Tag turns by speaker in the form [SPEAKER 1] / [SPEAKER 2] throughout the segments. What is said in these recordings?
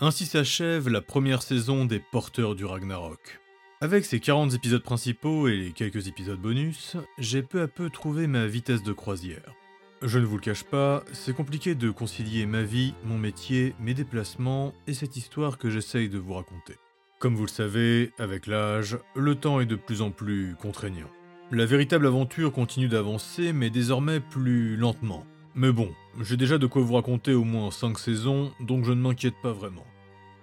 [SPEAKER 1] Ainsi s'achève la première saison des Porteurs du Ragnarok. Avec ses 40 épisodes principaux et les quelques épisodes bonus, j'ai peu à peu trouvé ma vitesse de croisière. Je ne vous le cache pas, c'est compliqué de concilier ma vie, mon métier, mes déplacements et cette histoire que j'essaye de vous raconter. Comme vous le savez, avec l'âge, le temps est de plus en plus contraignant. La véritable aventure continue d'avancer, mais désormais plus lentement. Mais bon, j'ai déjà de quoi vous raconter au moins 5 saisons, donc je ne m'inquiète pas vraiment.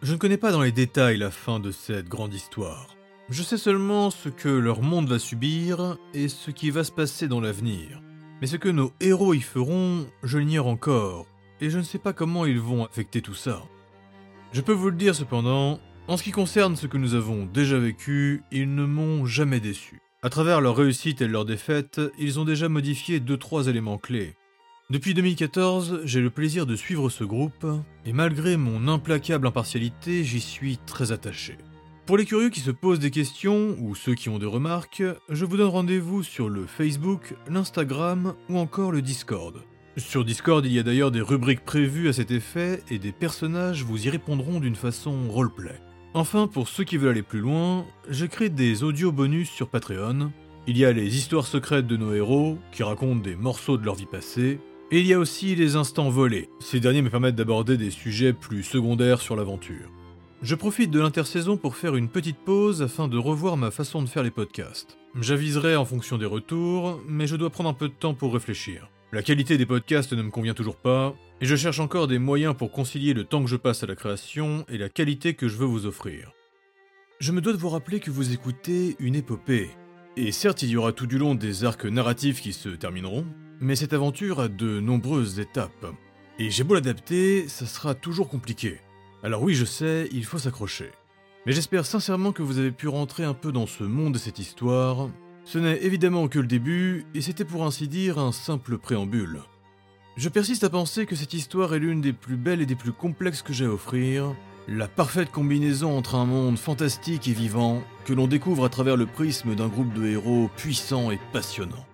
[SPEAKER 1] Je ne connais pas dans les détails la fin de cette grande histoire. Je sais seulement ce que leur monde va subir et ce qui va se passer dans l'avenir. Mais ce que nos héros y feront, je l'ignore encore, et je ne sais pas comment ils vont affecter tout ça. Je peux vous le dire cependant, en ce qui concerne ce que nous avons déjà vécu, ils ne m'ont jamais déçu. À travers leur réussite et leur défaite, ils ont déjà modifié 2-3 éléments clés. Depuis 2014, j'ai le plaisir de suivre ce groupe, et malgré mon implacable impartialité, j'y suis très attaché. Pour les curieux qui se posent des questions, ou ceux qui ont des remarques, je vous donne rendez-vous sur le Facebook, l'Instagram ou encore le Discord. Sur Discord, il y a d'ailleurs des rubriques prévues à cet effet, et des personnages vous y répondront d'une façon roleplay. Enfin, pour ceux qui veulent aller plus loin, j'ai créé des audios bonus sur Patreon. Il y a les histoires secrètes de nos héros, qui racontent des morceaux de leur vie passée, et il y a aussi les instants volés. Ces derniers me permettent d'aborder des sujets plus secondaires sur l'aventure. Je profite de l'intersaison pour faire une petite pause afin de revoir ma façon de faire les podcasts. J'aviserai en fonction des retours, mais je dois prendre un peu de temps pour réfléchir. La qualité des podcasts ne me convient toujours pas, et je cherche encore des moyens pour concilier le temps que je passe à la création et la qualité que je veux vous offrir. Je me dois de vous rappeler que vous écoutez une épopée. Et certes, il y aura tout du long des arcs narratifs qui se termineront, mais cette aventure a de nombreuses étapes. Et j'ai beau l'adapter, ça sera toujours compliqué. Alors oui, je sais, il faut s'accrocher. Mais j'espère sincèrement que vous avez pu rentrer un peu dans ce monde et cette histoire. Ce n'est évidemment que le début, et c'était pour ainsi dire un simple préambule. Je persiste à penser que cette histoire est l'une des plus belles et des plus complexes que j'ai à offrir, la parfaite combinaison entre un monde fantastique et vivant que l'on découvre à travers le prisme d'un groupe de héros puissants et passionnants.